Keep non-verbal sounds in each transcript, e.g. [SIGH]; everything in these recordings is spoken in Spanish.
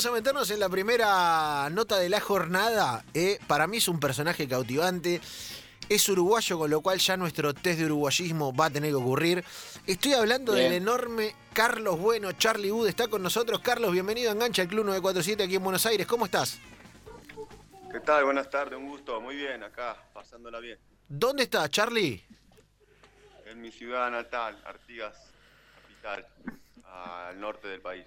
vamos a meternos en la primera nota de la jornada. Eh, para mí es un personaje cautivante. Es uruguayo, con lo cual ya nuestro test de uruguayismo va a tener que ocurrir. Estoy hablando Bien. del enorme Carlos Bueno. Charlie Wood está con nosotros. Carlos, bienvenido a Engancha, el Club 947 aquí en Buenos Aires. ¿Cómo estás? ¿Qué tal? Buenas tardes, un gusto. Muy bien, acá, pasándola bien. ¿Dónde estás, Charlie? En mi ciudad natal, Artigas, capital, al norte del país.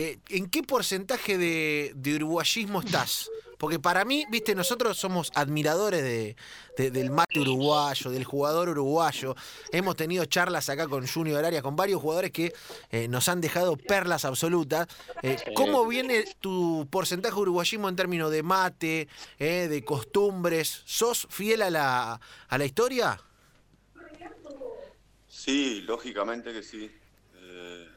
Eh, ¿En qué porcentaje de, de uruguayismo estás? Porque para mí, viste, nosotros somos admiradores de, de- del mate uruguayo, del jugador uruguayo. Hemos tenido charlas acá con Junior Arias, con varios jugadores que eh, nos han dejado perlas absolutas. Eh, ¿Cómo viene tu porcentaje de uruguayismo en términos de mate, de costumbres? ¿Sos fiel a la, a la historia? Sí, lógicamente que sí. Eh,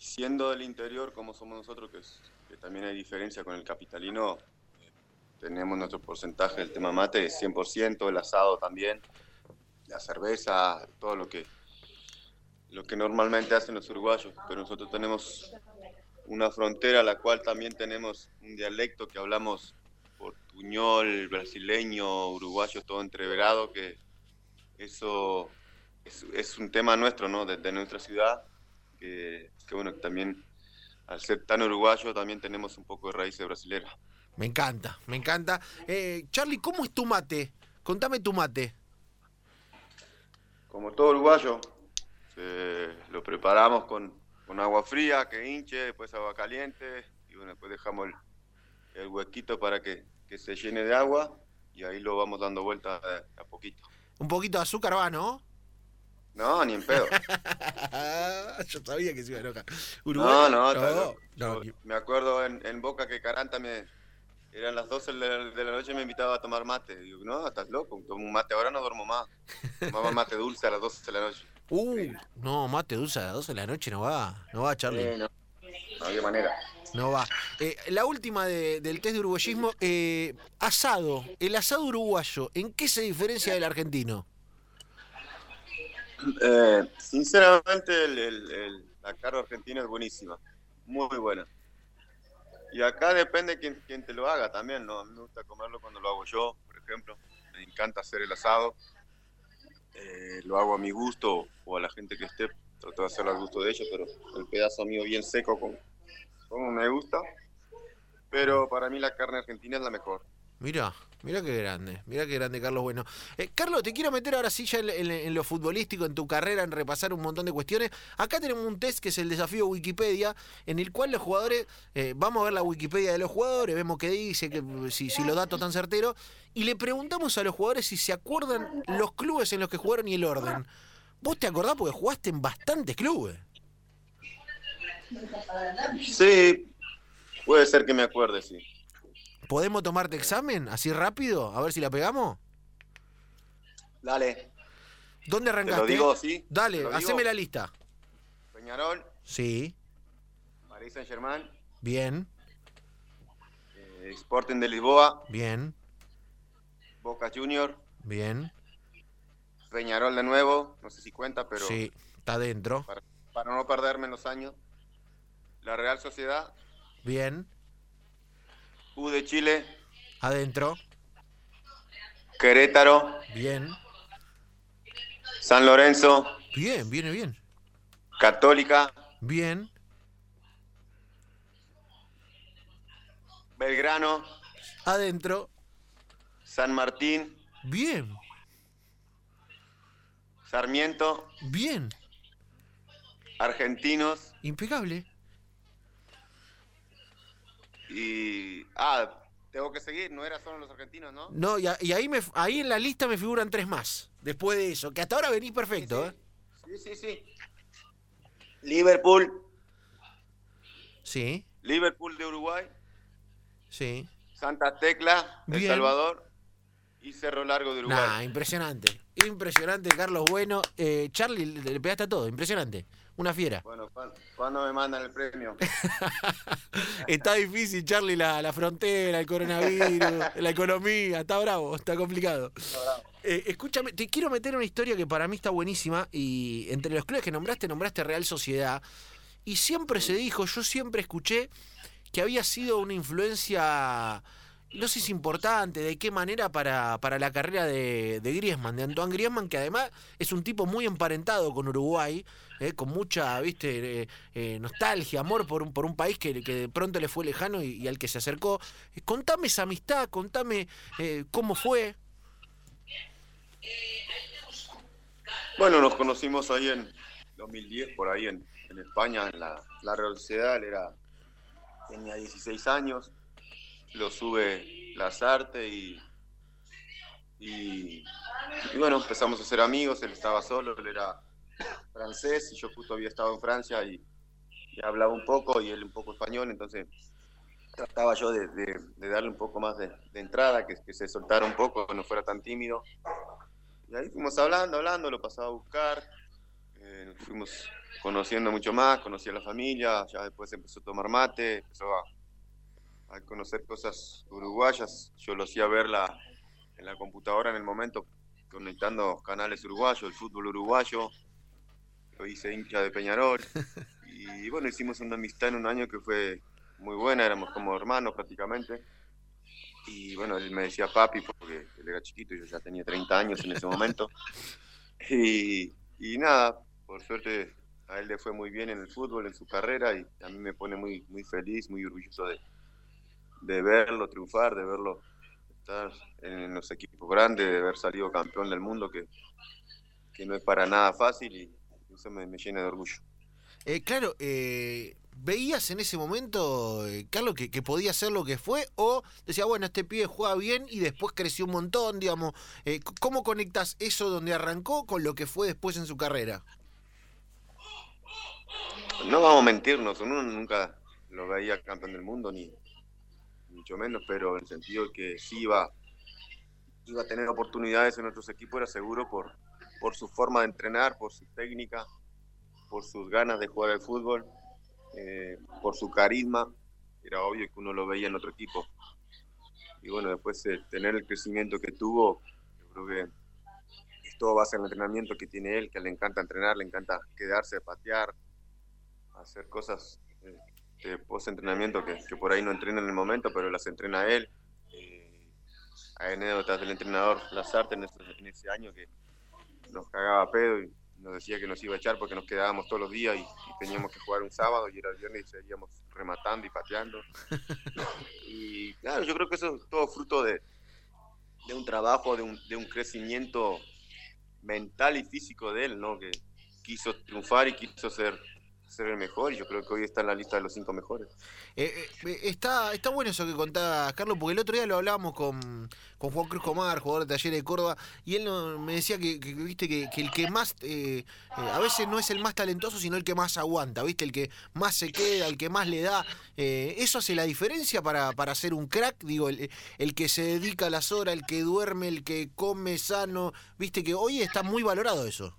siendo del interior como somos nosotros, que, es- que también hay diferencia con el capitalino, tenemos nuestro porcentaje del tema mate, 100%, el asado también, la cerveza, todo lo que, lo que normalmente hacen los uruguayos. Pero nosotros tenemos una frontera a la cual también tenemos un dialecto que hablamos portuñol, brasileño, uruguayo, todo entreverado, que eso es, es un tema nuestro, ¿no? De, de nuestra ciudad, que, que bueno, que también al ser tan uruguayo también tenemos un poco de raíces brasileras. Me encanta, me encanta. Eh, Charlie, ¿cómo es tu mate? Contame tu mate. Como todo uruguayo, se- lo preparamos con, con agua fría, que hinche, después agua caliente, y bueno, después dejamos el, el huequito para que, que se llene de agua, y ahí lo vamos dando vuelta de a poquito. Un poquito de azúcar va, ¿no? No, ni en pedo. [LAUGHS] Yo sabía que se iba a enojar. No, no, no, me acuerdo en, en Boca que Caranta me. Eran las 12 de la, de la noche y me invitaba a tomar mate. Digo, no, estás loco, tomo un mate ahora no duermo más. Tomaba mate dulce a las 12 de la noche. Uh, no, mate dulce a las 12 de la noche no va. No va, Charlie. Eh, no, no había manera. No va. Eh, la última de- del test de uruguayismo. eh, asado. El asado uruguayo, ¿en qué se diferencia del argentino? Eh, sinceramente, el- el- el- la carne argentina es buenísima. Muy buena. Y acá depende quién, quién te lo haga también, ¿no? A mí me gusta comerlo cuando lo hago yo, por ejemplo. Me encanta hacer el asado. Eh, lo hago a mi gusto o a la gente que esté. Trato de hacerlo al gusto de ellos, pero el pedazo mío bien seco como, como me gusta. Pero para mí la carne argentina es la mejor. Mira, mira qué grande, mira qué grande Carlos Bueno. Eh, Carlos, te quiero meter ahora sí ya en, lo futbolístico, en tu carrera, en repasar un montón de cuestiones. Acá tenemos un test que es el desafío Wikipedia, en el cual los jugadores, eh, vamos a ver la Wikipedia de los jugadores, vemos qué dice, que, si, si los datos están certeros, y le preguntamos a los jugadores si se acuerdan los clubes en los que jugaron y el orden. ¿Vos te acordás porque jugaste en bastantes clubes? Sí, puede ser que me acuerde, sí. ¿Podemos tomarte examen así rápido? A ver si la pegamos. Dale. ¿Dónde Te arrancaste? lo digo, sí. Dale, Te digo. haceme la lista. Peñarol, Sí, Paris Saint Germain, bien, eh, Sporting de Lisboa, bien, Boca Junior, bien. Peñarol de nuevo, no sé si cuenta, pero sí, está dentro. para, para no perderme en los años. La Real Sociedad, Bien, U de Chile, adentro. Querétaro, Bien, San Lorenzo, bien, viene bien. Católica, Bien, Belgrano, adentro. San Martín, Bien, Sarmiento, bien. Argentinos. Impecable. Y... Ah, tengo que seguir, no era solo los argentinos, ¿no? No, y, a- y ahí, me, ahí en la lista me figuran tres más. Después de eso, que hasta ahora venís perfecto, ¿eh? Sí, sí, sí. Liverpool, Sí, Liverpool de Uruguay, sí. Santa Tecla, El Bien. Salvador y Cerro Largo de Uruguay. Nah, impresionante. Impresionante, Carlos Bueno. Eh, Charlie, le, le pegaste a todo, impresionante. Una fiera. Bueno, ¿cuán- ¿cuándo me mandan el premio? [LAUGHS] Está difícil, Charlie, la, la frontera, el coronavirus, [LAUGHS] la economía. Está bravo, está complicado. Eh, escúchame, te quiero meter una historia que para mí está buenísima. Y entre los clubes que nombraste, nombraste Real Sociedad. y siempre se dijo, yo siempre escuché que había sido una influencia no sé si es importante, de qué manera para, para la carrera de, Griezmann, de Antoine Griezmann, que además es un tipo muy emparentado con Uruguay, eh, con mucha viste eh, eh, nostalgia, amor por un, por un país que, que de pronto le fue lejano y, al que se acercó. Eh, contame esa amistad, contame eh, cómo fue. Bueno, nos conocimos ahí en 2010, por ahí en, en España, en la, la Real Sociedad, era, tenía 16 años lo sube Lazarte y, y, y, bueno, empezamos a ser amigos, él estaba solo, él era francés y yo justo había estado en Francia y, y hablaba un poco y él un poco español, entonces trataba yo de, de, darle un poco más de, de entrada, que, que, se soltara un poco, no fuera tan tímido. Y ahí fuimos hablando, hablando, lo pasaba a buscar, eh, nos fuimos conociendo mucho más, conocí a la familia, ya después empezó a tomar mate, empezó a a conocer cosas uruguayas. Yo lo hacía ver la, en la computadora en el momento, conectando canales uruguayos, el fútbol uruguayo. Lo hice hincha de Peñarol. [LAUGHS] Y bueno, hicimos una amistad en un año que fue muy buena, éramos como hermanos prácticamente. Y bueno, él me decía papi porque él era chiquito yo ya tenía 30 años en ese momento. [LAUGHS] Y, y nada, por suerte a él le fue muy bien en el fútbol, en su carrera y a mí me pone muy, muy feliz, muy orgulloso de, de verlo triunfar, de verlo estar en los equipos grandes, de haber salido campeón del mundo, que, que no es para nada fácil y eso me, me llena de orgullo. Eh, claro, eh, ¿veías en ese momento, eh, Carlos, que, que, podía ser lo que fue? ¿O decía, bueno, este pibe juega bien y después creció un montón, digamos? Eh, ¿Cómo conectas eso donde arrancó con lo que fue después en su carrera? No vamos a mentirnos, uno nunca lo veía campeón del mundo ni, mucho menos, pero en el sentido que sí iba, iba a tener oportunidades en otros equipos, era seguro por, por su forma de entrenar, por su técnica, por sus ganas de jugar al fútbol, eh, por su carisma. Era obvio que uno lo veía en otro equipo. Y bueno, después de tener el crecimiento que tuvo, yo creo que todo base en el entrenamiento que tiene él, que le encanta entrenar, le encanta quedarse, patear, hacer cosas eh, post-entrenamiento que, que, por ahí no entrena en el momento, pero las entrena él. Eh, hay anécdotas del entrenador Lazarte en ese, en ese, año que nos cagaba pedo y nos decía que nos iba a echar porque nos quedábamos todos los días y, y teníamos que jugar un sábado y era el viernes y seguíamos rematando y pateando. [LAUGHS] y claro, yo creo que eso es todo fruto de, de un trabajo, de un, de un crecimiento mental y físico de él, ¿no? Que quiso triunfar y quiso ser ser el mejor y yo creo que hoy está en la lista de los cinco mejores. Eh, eh, está, está bueno eso que contaba Carlos, porque el otro día lo hablábamos con, con Juan Cruz Comar, jugador de Talleres de Córdoba, y él no, me decía que, que, viste que, que, el que más, eh, a veces no es el más talentoso, sino el que más aguanta, viste, el que más se queda, el que más le da. ¿Eso hace la diferencia para, para ser un crack? Digo, el, el que se dedica a las horas, el que duerme, el que come sano, viste que hoy está muy valorado eso.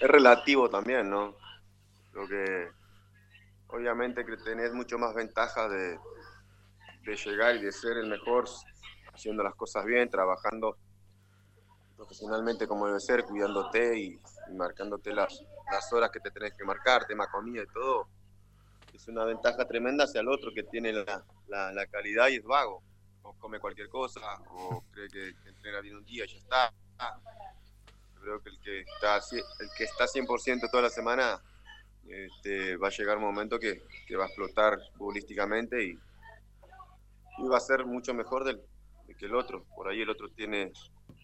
Es relativo también, ¿no? Creo que obviamente que tenés mucho más ventaja de, de, llegar y de ser el mejor haciendo las cosas bien, trabajando profesionalmente como debe ser, cuidándote y, marcándote las, las, horas que te tenés que marcar, tema comida y todo. Es una ventaja tremenda hacia el otro que tiene la, la, la calidad y es vago. O come cualquier cosa, o cree que, que entrena bien un día y ya está. Creo que el que está, el que está 100% toda la semana este, va a llegar un momento que, que va a explotar futbolísticamente y, y, va a ser mucho mejor del, de que el otro. Por ahí el otro tiene,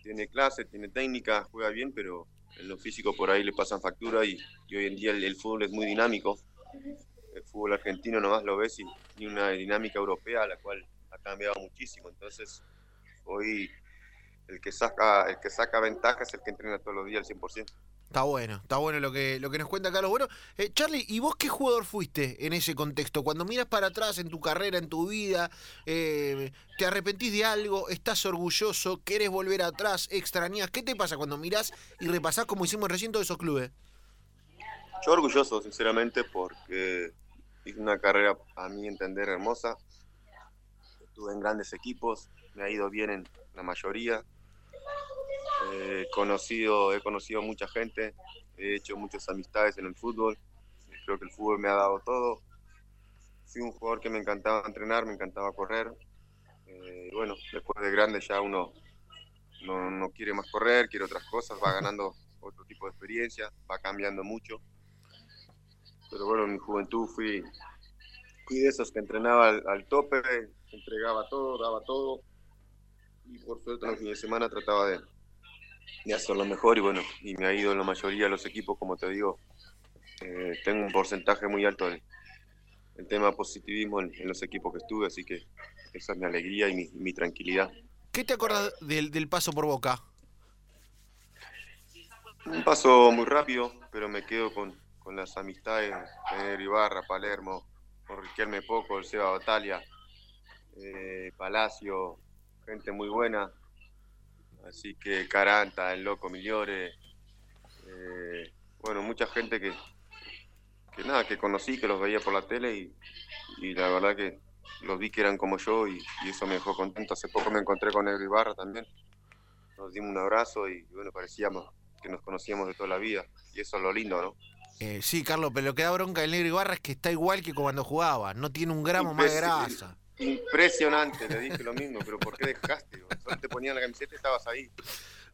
tiene clase, tiene técnica, juega bien, pero en lo físico por ahí le pasan factura y, y hoy en día el, el, fútbol es muy dinámico. El fútbol argentino nomás lo ves y, y una dinámica europea la cual ha cambiado muchísimo. Entonces, hoy el que saca, el que saca ventaja es el que entrena todos los días al 100%. Está bueno, está bueno lo que, lo que nos cuenta Carlos. Bueno, eh, Charlie, ¿y vos qué jugador fuiste en ese contexto? Cuando miras para atrás en tu carrera, en tu vida, eh, ¿te arrepentís de algo? ¿Estás orgulloso? ¿Querés volver atrás? ¿Extrañas? ¿Qué te pasa cuando mirás y repasás como hicimos recién todos esos clubes? Yo orgulloso, sinceramente, porque hice una carrera, a mi entender, hermosa. Estuve en grandes equipos, me ha ido bien en la mayoría eh, conocido, he conocido mucha gente, he hecho muchas amistades en el fútbol, creo que el fútbol me ha dado todo. Fui un jugador que me encantaba entrenar, me encantaba correr. Eh, bueno, después de grande ya uno no, no quiere más correr, quiere otras cosas, va ganando otro tipo de experiencia, va cambiando mucho. Pero bueno, en mi juventud fui, fui de esos que entrenaba al, al tope, entregaba todo, daba todo. Y por suerte los fines de semana trataba de, de hacerlo mejor y bueno, y me ha ido en la mayoría de los equipos, como te digo, eh, tengo un porcentaje muy alto en el tema positivismo en, en, los equipos que estuve, así que esa es mi alegría y mi, mi tranquilidad. ¿Qué te acuerdas del, del, paso por Boca? Un paso muy rápido, pero me quedo con, con las amistades de Ibarra, Palermo, con Riquelme Poco, el Seba Batalia, eh, Palacio, gente muy buena, Así que Caranta, el loco Migliore, eh, bueno, mucha gente que, que nada, que conocí, que los veía por la tele y, y la verdad que los vi que eran como yo y, y, eso me dejó contento. Hace poco me encontré con Negro Ibarra también, nos dimos un abrazo y bueno, parecíamos que nos conocíamos de toda la vida y eso es lo lindo, ¿no? Eh, sí, Carlos, pero lo que da bronca del Negro Ibarra es que está igual que cuando jugaba, no tiene un gramo más de grasa. Impresionante, le dije lo mismo, pero ¿por qué dejaste? Solo te ponían la camiseta y estabas ahí.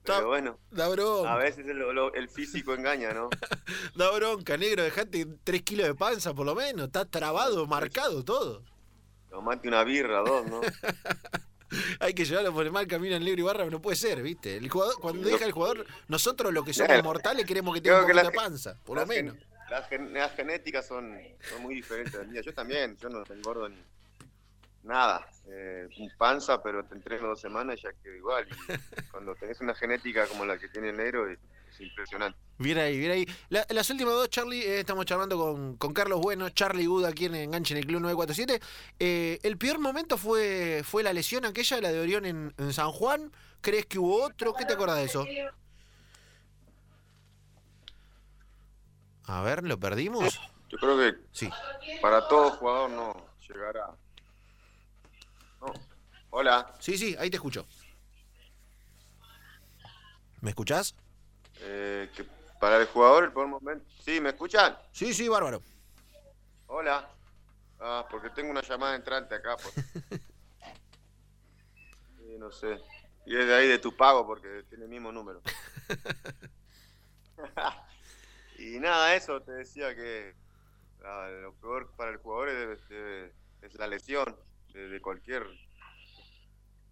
Pero bueno, da bronca. a veces el, físico engaña, ¿no? [LAUGHS] da bronca, negro, dejate tres kilos de panza por lo menos, está trabado, marcado todo. Tomate una birra, dos, ¿no? [LAUGHS] Hay que llevarlo por el mal camino al negro y barra, no puede ser, ¿viste? El jugador, cuando deja el jugador, nosotros los que [LAUGHS] somos mortales queremos que tenga un poquito de panza, por lo menos. Las, las, genéticas son, son muy diferentes mías. Yo también, yo no engordo ni, nada, eh, un panza, pero te entreno dos semanas y ya quedo igual. Y [LAUGHS] cuando tenés una genética como la que tiene el negro, es, es impresionante. Bien ahí, bien ahí. La, las últimas dos, Charlie, eh, estamos charlando con, con, Carlos Bueno, Charlie Good aquí en Enganche en el Club 947. Eh, el peor momento fue, fue la lesión aquella, la de Orión en, en San Juan. ¿Crees que hubo otro? ¿Qué te acuerdas de eso? A ver, ¿lo perdimos? Yo creo que sí. para todo jugador no llegar a Oh. Hola. Sí, sí, ahí te escucho. ¿Me escuchás? Eh, que para el jugador, el peor momento. Sí, ¿me escuchan? Sí, sí, bárbaro. Hola. Ah, porque tengo una llamada entrante acá. [LAUGHS] Sí, no sé. Y es de ahí de tu pago porque tiene el mismo número. [LAUGHS] [LAUGHS] y nada, eso te decía que ah, lo peor para el jugador es, es, es la lesión de cualquier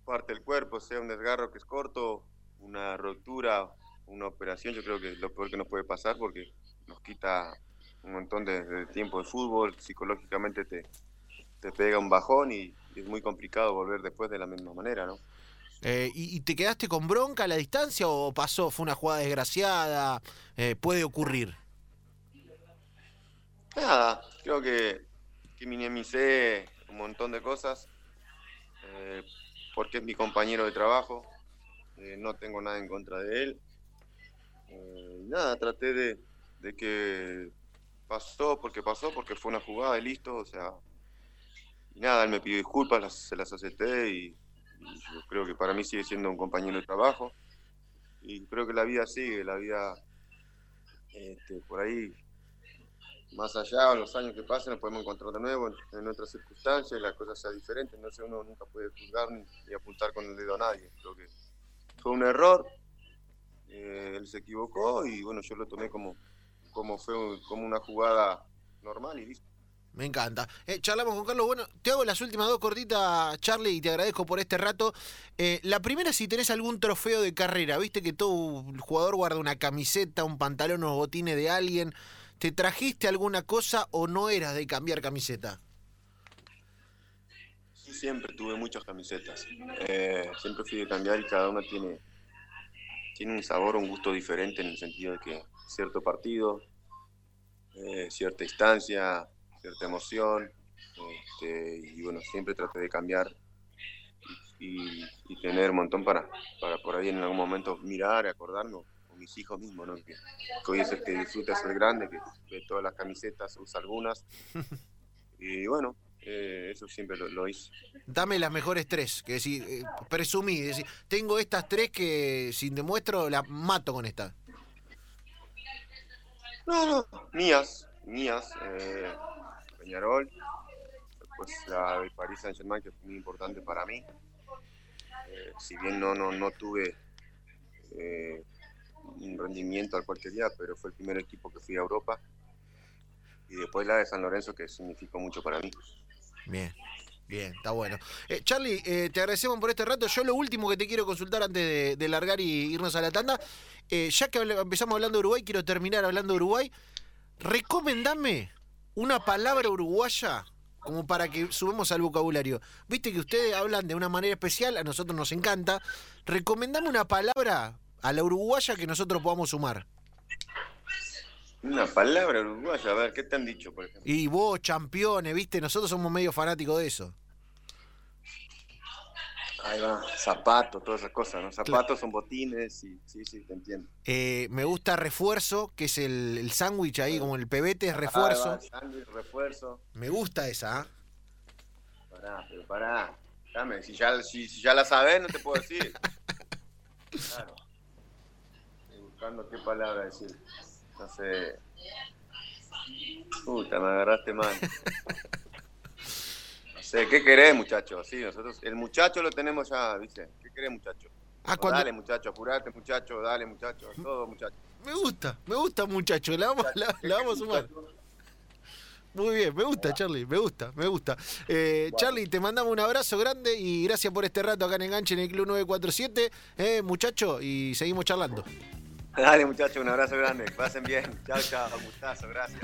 parte del cuerpo, sea un desgarro que es corto, una rotura, una operación, yo creo que es lo peor que nos puede pasar porque nos quita un montón de, de tiempo de fútbol, psicológicamente te, te pega un bajón y, y, es muy complicado volver después de la misma manera, ¿no? Eh, ¿y, ¿y, te quedaste con bronca a la distancia o pasó, fue una jugada desgraciada? Eh, ¿Puede ocurrir? Nada, creo que, que minimicé un montón de cosas, eh, porque es mi compañero de trabajo, eh, no tengo nada en contra de él. Eh, nada, traté de, de, que pasó porque pasó, porque fue una jugada y listo, o sea, nada, él me pidió disculpas, se las acepté y, y yo creo que para mí sigue siendo un compañero de trabajo y creo que la vida sigue, la vida este, por ahí más allá los años que pasen, nos podemos encontrar de nuevo en, otras circunstancias y la cosa sea diferente. Entonces uno nunca puede juzgar ni, apuntar con el dedo a nadie. Fue un error, eh, él se equivocó y bueno, yo lo tomé como, como, fue, como una jugada normal y listo. Me encanta. Eh, charlamos con Carlos. Bueno, te hago las últimas dos cortitas, Charlie, y te agradezco por este rato. Eh, la primera, si tenés algún trofeo de carrera. Viste que todo jugador guarda una camiseta, un pantalón o botines de alguien. ¿Te trajiste alguna cosa o no eras de cambiar camiseta? Sí, siempre tuve muchas camisetas. Eh, siempre fui de cambiar y cada una tiene, tiene un sabor, un gusto diferente en el sentido de que cierto partido, eh, cierta instancia, cierta emoción. Este, y bueno, siempre traté de cambiar y, tener un montón para, para por ahí en algún momento mirar, acordarnos mis hijos mismos, ¿no? que, que, hoy es el que disfruta ser grande, que ve todas las camisetas, usa algunas. [LAUGHS] Y bueno, eh, eso siempre lo, lo, hice. Dame las mejores tres, que decir, eh, presumí, decir, tengo estas tres que si demuestro las mato con esta. No, no, mías, mías, eh, Peñarol, después la de Paris Saint Germain, que fue muy importante para mí. Eh, si bien no, no, no tuve un rendimiento al cual quería, pero fue el primer equipo que fui a Europa. Y después la de San Lorenzo, que significó mucho para mí. Bien. Bien, está bueno. Eh, Charlie, eh, te agradecemos por este rato. Yo lo último que te quiero consultar antes de, largar y irnos a la tanda, eh, ya que empezamos hablando de Uruguay, quiero terminar hablando de Uruguay. Recomendame una palabra uruguaya como para que subamos al vocabulario. Viste que ustedes hablan de una manera especial, a nosotros nos encanta. Recomendame una palabra a la uruguaya que nosotros podamos sumar. Una palabra uruguaya, a ver, ¿qué te han dicho, por ejemplo? Y vos, campeones, viste, nosotros somos medio fanáticos de eso. Ahí va, zapatos, todas esas cosas, ¿no? Zapatos son botines y sí, sí, te entiendo. Eh, me gusta refuerzo, que es el, el sándwich ahí, como el pebete es Ahí refuerzo. va, sándwich, refuerzo. Me gusta esa, ¿ah? Pará, pero pará. Dame, si ya, si, si ya la sabes, no te puedo decir. [LAUGHS] Claro. Buscando qué palabra decir. No sé. Puta, me agarraste mal. [LAUGHS] No sé, ¿qué querés, muchacho? Sí, nosotros, el muchacho lo tenemos ya, ¿viste? ¿Qué querés, muchacho? Ah, cuando- Dale, muchacho, apurate, muchacho, dale, muchacho, todo, muchacho. Me gusta, me gusta, muchacho. La vamos, la, la vamos a sumar. Muy bien, me gusta, Charlie, me gusta, me gusta. Eh, Charlie, te mandamos un abrazo grande y gracias por este rato acá en Enganche en el Club 947, eh, muchacho, y seguimos charlando. Dale, muchacho, un abrazo grande. Pasen bien. Chao, chao. Gustazo, gracias.